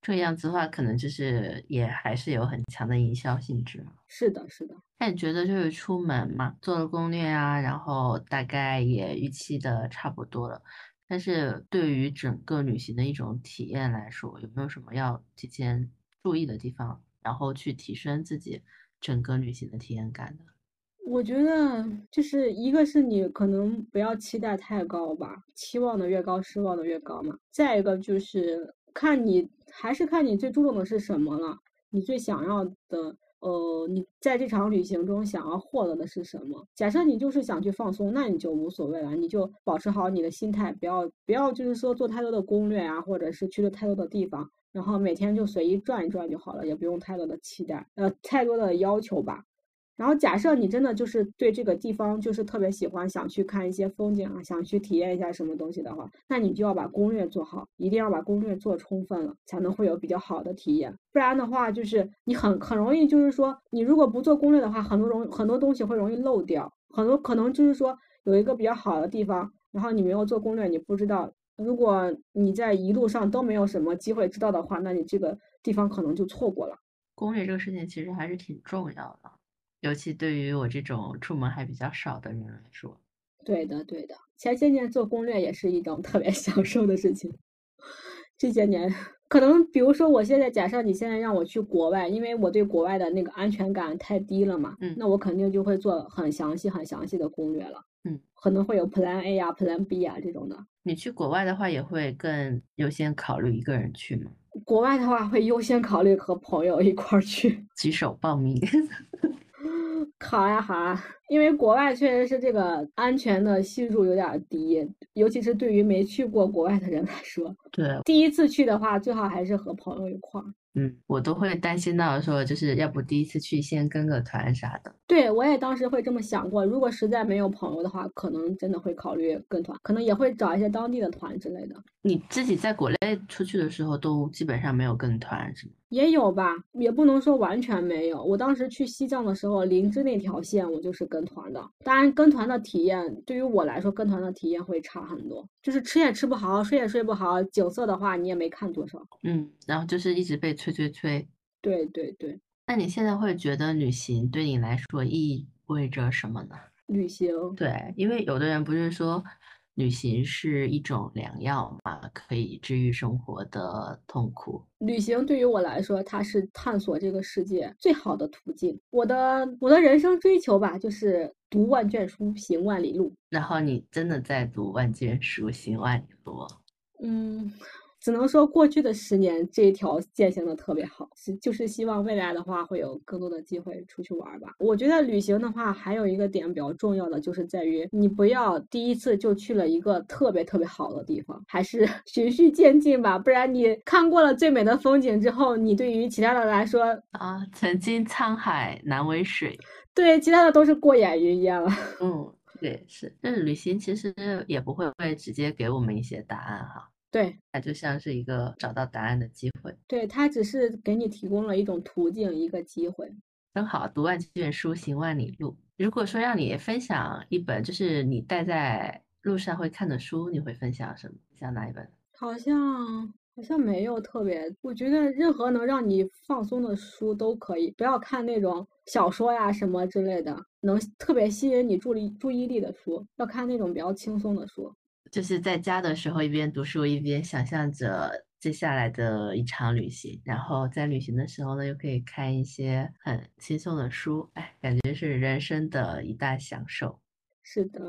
这样子的话，可能就是也还是有很强的营销性质。是的，是的。那你觉得就是出门嘛，做了攻略啊，然后大概也预期的差不多了，但是对于整个旅行的一种体验来说，有没有什么要提前注意的地方，然后去提升自己？整个旅行的体验感的，我觉得就是一个是你可能不要期待太高吧，期望的越高，失望的越高嘛。再一个就是看你还是看你最注重的是什么了，你最想要的，呃，你在这场旅行中想要获得的是什么？假设你就是想去放松，那你就无所谓了，你就保持好你的心态，不要不要就是说做太多的攻略啊，或者是去了太多的地方。然后每天就随意转一转就好了，也不用太多的期待，呃，太多的要求吧。然后假设你真的就是对这个地方就是特别喜欢，想去看一些风景啊，想去体验一下什么东西的话，那你就要把攻略做好，一定要把攻略做充分了，才能会有比较好的体验。不然的话，就是你很很容易就是说，你如果不做攻略的话，很多容很多东西会容易漏掉，很多可能就是说有一个比较好的地方，然后你没有做攻略，你不知道。如果你在一路上都没有什么机会知道的话，那你这个地方可能就错过了。攻略这个事情其实还是挺重要的，尤其对于我这种出门还比较少的人来说。对的，对的。前些年做攻略也是一种特别 享受的事情。这些年，可能比如说我现在假设你现在让我去国外，因为我对国外的那个安全感太低了嘛，嗯，那我肯定就会做很详细、很详细的攻略了。嗯，可能会有 Plan A 啊、Plan B 啊这种的。你去国外的话，也会更优先考虑一个人去吗？国外的话，会优先考虑和朋友一块儿去。举手报名。好呀，好啊，因为国外确实是这个安全的系数有点低，尤其是对于没去过国外的人来说。对，第一次去的话，最好还是和朋友一块儿。嗯，我都会担心到说，就是要不第一次去先跟个团啥的。对，我也当时会这么想过，如果实在没有朋友的话，可能真的会考虑跟团，可能也会找一些当地的团之类的。你自己在国内出去的时候，都基本上没有跟团，是吗？也有吧，也不能说完全没有。我当时去西藏的时候，林芝那条线我就是跟团的。当然，跟团的体验对于我来说，跟团的体验会差很多，就是吃也吃不好，睡也睡不好，景色的话你也没看多少。嗯，然后就是一直被催催催。对对对。那你现在会觉得旅行对你来说意味着什么呢？旅行。对，因为有的人不是说。旅行是一种良药嘛，可以治愈生活的痛苦。旅行对于我来说，它是探索这个世界最好的途径。我的我的人生追求吧，就是读万卷书，行万里路。然后你真的在读万卷书，行万里路？嗯。只能说过去的十年这一条践行的特别好，是就是希望未来的话会有更多的机会出去玩吧。我觉得旅行的话还有一个点比较重要的，就是在于你不要第一次就去了一个特别特别好的地方，还是 循序渐进吧。不然你看过了最美的风景之后，你对于其他的来说啊，曾经沧海难为水，对其他的都是过眼云烟了。嗯，对，是。但是旅行其实也不会会直接给我们一些答案哈。对，它就像是一个找到答案的机会。对，它只是给你提供了一种途径，一个机会。真好，读万卷书，行万里路。如果说让你分享一本，就是你带在路上会看的书，你会分享什么？像哪一本？好像好像没有特别。我觉得任何能让你放松的书都可以，不要看那种小说呀什么之类的，能特别吸引你注意注意力的书，要看那种比较轻松的书。就是在家的时候，一边读书一边想象着接下来的一场旅行。然后在旅行的时候呢，又可以看一些很轻松的书，哎，感觉是人生的一大享受。是的，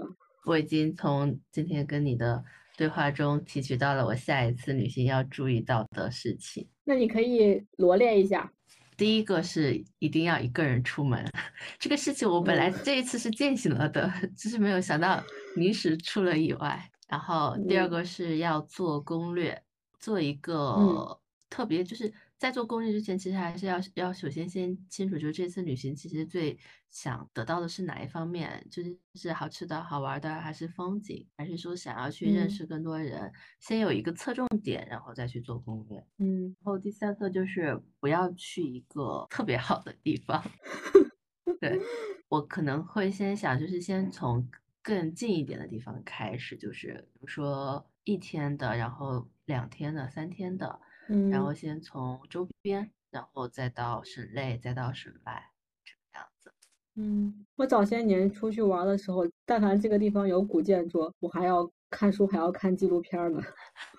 我已经从今天跟你的对话中提取到了我下一次旅行要注意到的事情。那你可以罗列一下。第一个是一定要一个人出门，这个事情我本来这一次是践行了的，只是没有想到临时出了意外。然后第二个是要做攻略，做一个特别就是。在做攻略之前，其实还是要要首先先清楚，就是这次旅行其实最想得到的是哪一方面，就是是好吃的好玩的，还是风景，还是说想要去认识更多人，先有一个侧重点，然后再去做攻略。嗯，然后第三个就是不要去一个特别好的地方。对 我可能会先想，就是先从更近一点的地方开始，就是比如说一天的，然后两天的，三天的。然后先从周边，然后再到省内，再到省外，这个样子。嗯，我早些年出去玩的时候，但凡这个地方有古建筑，我还要看书，还要看纪录片呢。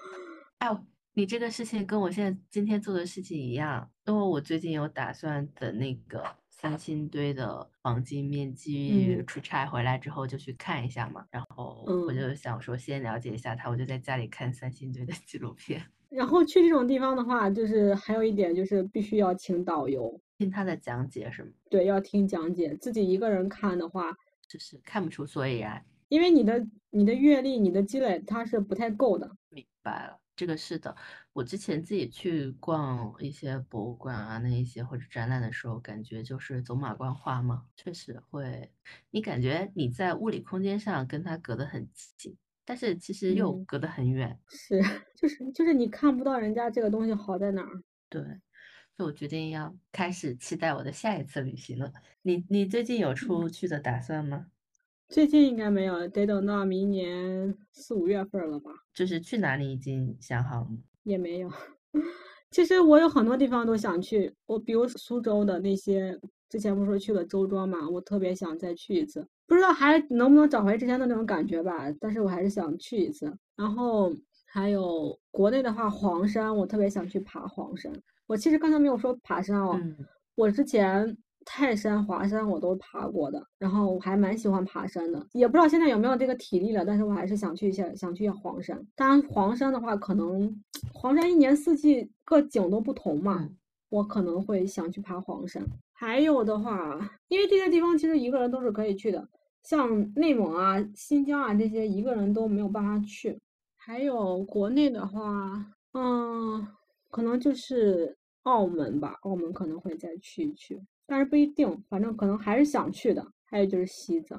哎，你这个事情跟我现在今天做的事情一样，因为我最近有打算等那个三星堆的黄金面具出差回来之后就去看一下嘛。然后我就想说先了解一下它，我就在家里看三星堆的纪录片。然后去这种地方的话，就是还有一点就是必须要请导游，听他的讲解是吗？对，要听讲解。自己一个人看的话，就是看不出所以然，因为你的你的阅历、你的积累，它是不太够的。明白了，这个是的。我之前自己去逛一些博物馆啊，那一些或者展览的时候，感觉就是走马观花嘛，确实会，你感觉你在物理空间上跟它隔得很近。但是其实又隔得很远，是，就是就是你看不到人家这个东西好在哪儿。对，所以我决定要开始期待我的下一次旅行了。你你最近有出去的打算吗？最近应该没有，得等到明年四五月份了吧。就是去哪里已经想好了吗？也没有。其实我有很多地方都想去，我比如苏州的那些，之前不是说去了周庄嘛，我特别想再去一次。不知道还能不能找回之前的那种感觉吧，但是我还是想去一次。然后还有国内的话，黄山我特别想去爬黄山。我其实刚才没有说爬山哦，我之前泰山、华山我都爬过的，然后我还蛮喜欢爬山的。也不知道现在有没有这个体力了，但是我还是想去一下，想去一下黄山。当然，黄山的话，可能黄山一年四季各景都不同嘛，我可能会想去爬黄山。还有的话，因为这些地方其实一个人都是可以去的。像内蒙啊、新疆啊这些，一个人都没有办法去。还有国内的话，嗯，可能就是澳门吧，澳门可能会再去一去，但是不一定，反正可能还是想去的。还有就是西藏，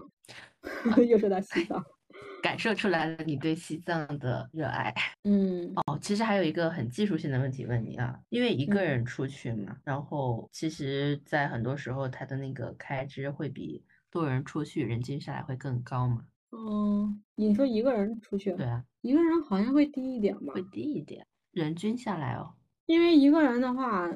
又说到西藏，感受出来了你对西藏的热爱。嗯，哦，其实还有一个很技术性的问题问你啊，因为一个人出去嘛，然后其实，在很多时候他的那个开支会比。多人出去，人均下来会更高嘛。嗯，你说一个人出去，对啊，一个人好像会低一点吧？会低一点，人均下来哦。因为一个人的话，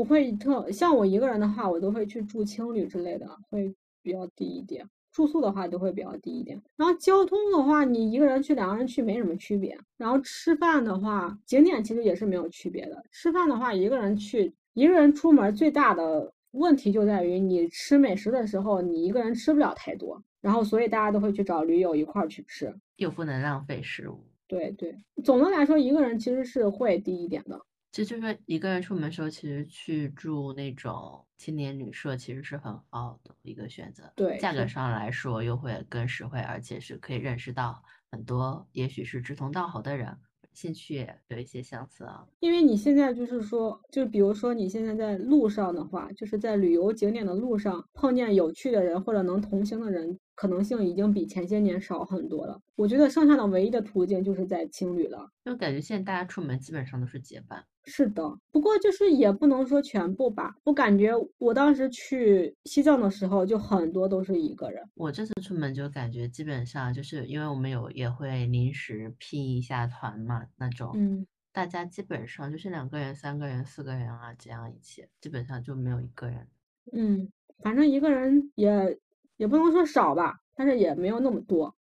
不会特像我一个人的话，我都会去住青旅之类的，会比较低一点。住宿的话都会比较低一点。然后交通的话，你一个人去，两个人去没什么区别。然后吃饭的话，景点其实也是没有区别的。吃饭的话，一个人去，一个人出门最大的。问题就在于你吃美食的时候，你一个人吃不了太多，然后所以大家都会去找驴友一块儿去吃，又不能浪费食物。对对，总的来说，一个人其实是会低一点的。其实就是一个人出门的时候，其实去住那种青年旅社，其实是很好的一个选择。对，价格上来说又会更实惠，而且是可以认识到很多也许是志同道合的人。兴趣也有一些相似啊，因为你现在就是说，就比如说你现在在路上的话，就是在旅游景点的路上碰见有趣的人或者能同行的人，可能性已经比前些年少很多了。我觉得剩下的唯一的途径就是在青旅了，就感觉现在大家出门基本上都是结伴。是的，不过就是也不能说全部吧。我感觉我当时去西藏的时候，就很多都是一个人。我这次出门就感觉基本上就是因为我们有也会临时拼一下团嘛，那种，嗯，大家基本上就是两个人、三个人、四个人啊这样一起，基本上就没有一个人。嗯，反正一个人也也不能说少吧，但是也没有那么多。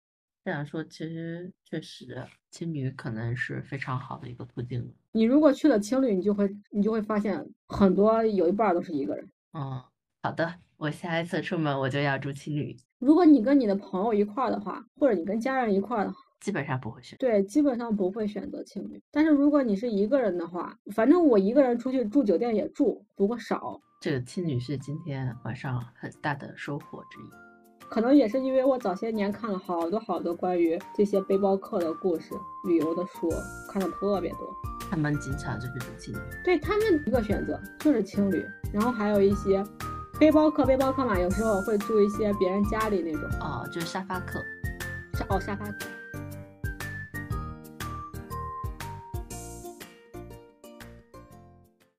这样说，其实确实青旅可能是非常好的一个途径了。你如果去了青旅，你就会你就会发现很多有一半儿都是一个人。嗯，好的，我下一次出门我就要住青旅，如果你跟你的朋友一块儿的话，或者你跟家人一块儿的话，基本上不会选。对，基本上不会选择青旅。但是如果你是一个人的话，反正我一个人出去住酒店也住，不过少。这个青旅是今天晚上很大的收获之一。可能也是因为我早些年看了好多好多关于这些背包客的故事、旅游的书，看的特别多。他们经常就是住青旅。对他们一个选择就是青旅，然后还有一些背包客，背包客嘛，有时候会住一些别人家里那种哦，就是沙发客。沙哦沙发客。